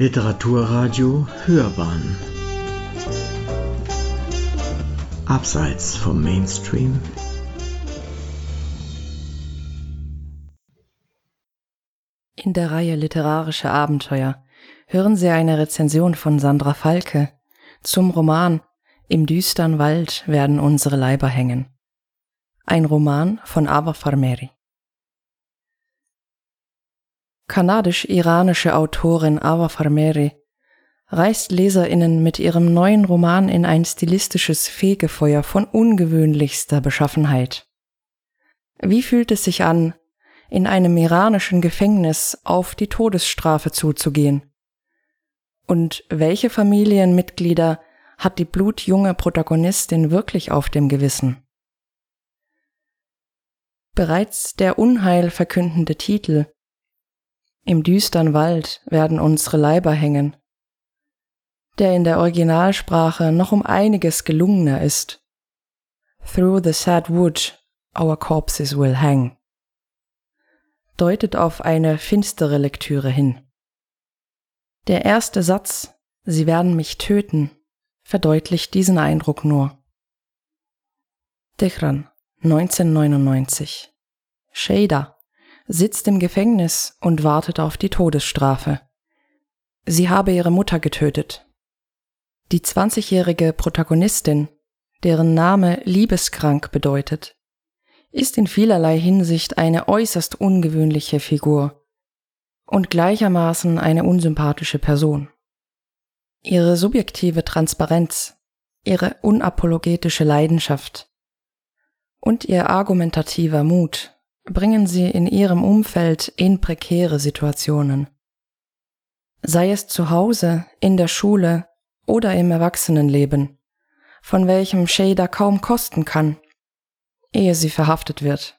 Literaturradio Hörbahn Abseits vom Mainstream In der Reihe Literarische Abenteuer hören Sie eine Rezension von Sandra Falke zum Roman Im düstern Wald werden unsere Leiber hängen. Ein Roman von Ava Farmeri. Kanadisch-iranische Autorin Ava Farmeri reißt LeserInnen mit ihrem neuen Roman in ein stilistisches Fegefeuer von ungewöhnlichster Beschaffenheit. Wie fühlt es sich an, in einem iranischen Gefängnis auf die Todesstrafe zuzugehen? Und welche Familienmitglieder hat die blutjunge Protagonistin wirklich auf dem Gewissen? Bereits der Unheil verkündende Titel Im düstern Wald werden unsere Leiber hängen, der in der Originalsprache noch um einiges gelungener ist. Through the sad wood our corpses will hang deutet auf eine finstere Lektüre hin. Der erste Satz, Sie werden mich töten, verdeutlicht diesen Eindruck nur. Tehran, 1999. Shada sitzt im Gefängnis und wartet auf die Todesstrafe. Sie habe ihre Mutter getötet. Die 20-jährige Protagonistin, deren Name liebeskrank bedeutet, ist in vielerlei Hinsicht eine äußerst ungewöhnliche Figur und gleichermaßen eine unsympathische Person. Ihre subjektive Transparenz, ihre unapologetische Leidenschaft und ihr argumentativer Mut bringen sie in ihrem Umfeld in prekäre Situationen. Sei es zu Hause, in der Schule oder im Erwachsenenleben, von welchem Shader kaum kosten kann ehe sie verhaftet wird.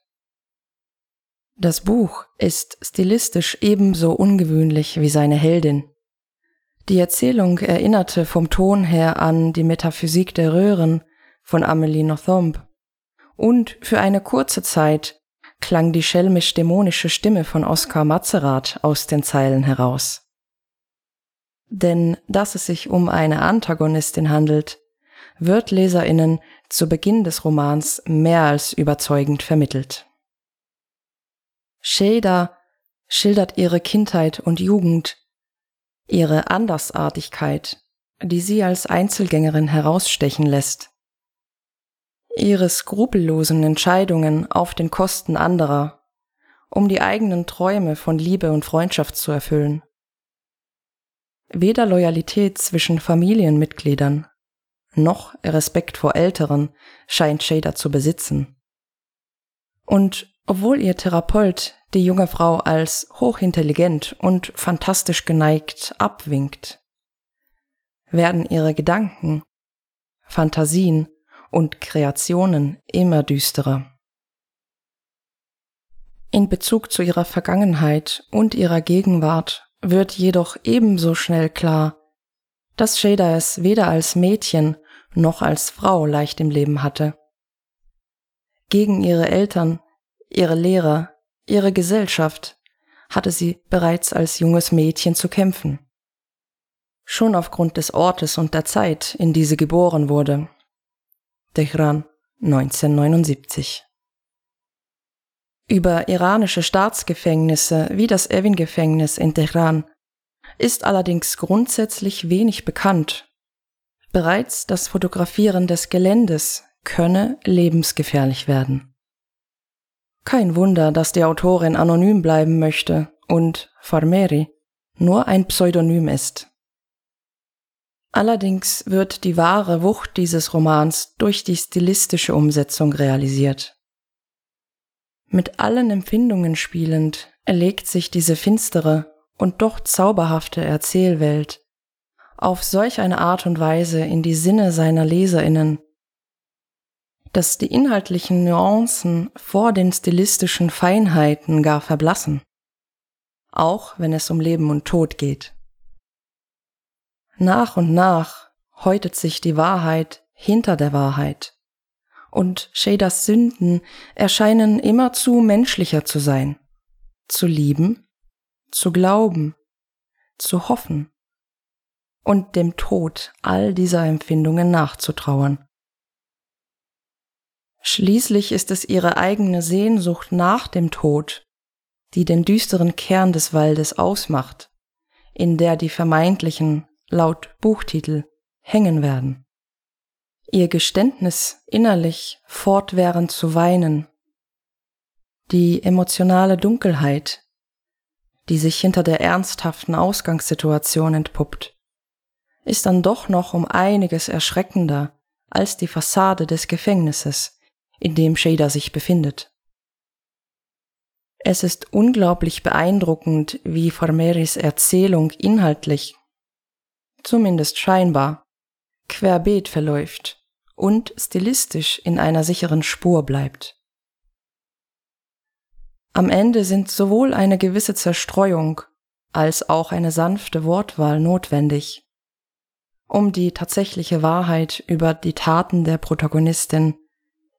Das Buch ist stilistisch ebenso ungewöhnlich wie seine Heldin. Die Erzählung erinnerte vom Ton her an die Metaphysik der Röhren von Amelie Nothomb. Und für eine kurze Zeit klang die schelmisch-dämonische Stimme von Oskar Mazerat aus den Zeilen heraus. Denn dass es sich um eine Antagonistin handelt, wird Leserinnen zu Beginn des Romans mehr als überzeugend vermittelt. Shada schildert ihre Kindheit und Jugend, ihre Andersartigkeit, die sie als Einzelgängerin herausstechen lässt, ihre skrupellosen Entscheidungen auf den Kosten anderer, um die eigenen Träume von Liebe und Freundschaft zu erfüllen. Weder Loyalität zwischen Familienmitgliedern noch Respekt vor Älteren scheint Shader zu besitzen. Und obwohl ihr Therapeut die junge Frau als hochintelligent und fantastisch geneigt abwinkt, werden ihre Gedanken, Fantasien und Kreationen immer düsterer. In Bezug zu ihrer Vergangenheit und ihrer Gegenwart wird jedoch ebenso schnell klar, dass Shada es weder als Mädchen noch als Frau leicht im Leben hatte. Gegen ihre Eltern, ihre Lehrer, ihre Gesellschaft hatte sie bereits als junges Mädchen zu kämpfen. Schon aufgrund des Ortes und der Zeit, in die sie geboren wurde. Tehran 1979. Über iranische Staatsgefängnisse wie das Evin-Gefängnis in Tehran ist allerdings grundsätzlich wenig bekannt. Bereits das Fotografieren des Geländes könne lebensgefährlich werden. Kein Wunder, dass die Autorin anonym bleiben möchte und Farmeri nur ein Pseudonym ist. Allerdings wird die wahre Wucht dieses Romans durch die stilistische Umsetzung realisiert. Mit allen Empfindungen spielend erlegt sich diese finstere und doch zauberhafte Erzählwelt auf solch eine Art und Weise in die Sinne seiner Leserinnen, dass die inhaltlichen Nuancen vor den stilistischen Feinheiten gar verblassen, auch wenn es um Leben und Tod geht. Nach und nach häutet sich die Wahrheit hinter der Wahrheit, und Shaders Sünden erscheinen immerzu menschlicher zu sein, zu lieben zu glauben, zu hoffen und dem Tod all dieser Empfindungen nachzutrauern. Schließlich ist es ihre eigene Sehnsucht nach dem Tod, die den düsteren Kern des Waldes ausmacht, in der die vermeintlichen, laut Buchtitel, hängen werden. Ihr Geständnis innerlich fortwährend zu weinen, die emotionale Dunkelheit, die sich hinter der ernsthaften Ausgangssituation entpuppt, ist dann doch noch um einiges erschreckender als die Fassade des Gefängnisses, in dem Shader sich befindet. Es ist unglaublich beeindruckend, wie Formeris Erzählung inhaltlich, zumindest scheinbar, querbeet verläuft und stilistisch in einer sicheren Spur bleibt. Am Ende sind sowohl eine gewisse Zerstreuung als auch eine sanfte Wortwahl notwendig, um die tatsächliche Wahrheit über die Taten der Protagonistin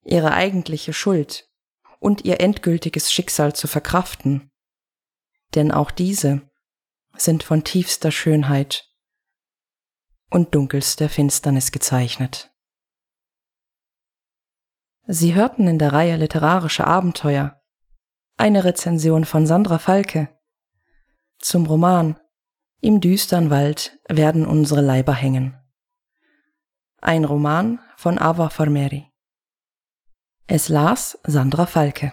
ihre eigentliche Schuld und ihr endgültiges Schicksal zu verkraften. Denn auch diese sind von tiefster Schönheit und dunkelster Finsternis gezeichnet. Sie hörten in der Reihe Literarische Abenteuer eine Rezension von Sandra Falke zum Roman Im düstern Wald werden unsere Leiber hängen. Ein Roman von Ava Formeri. Es las Sandra Falke.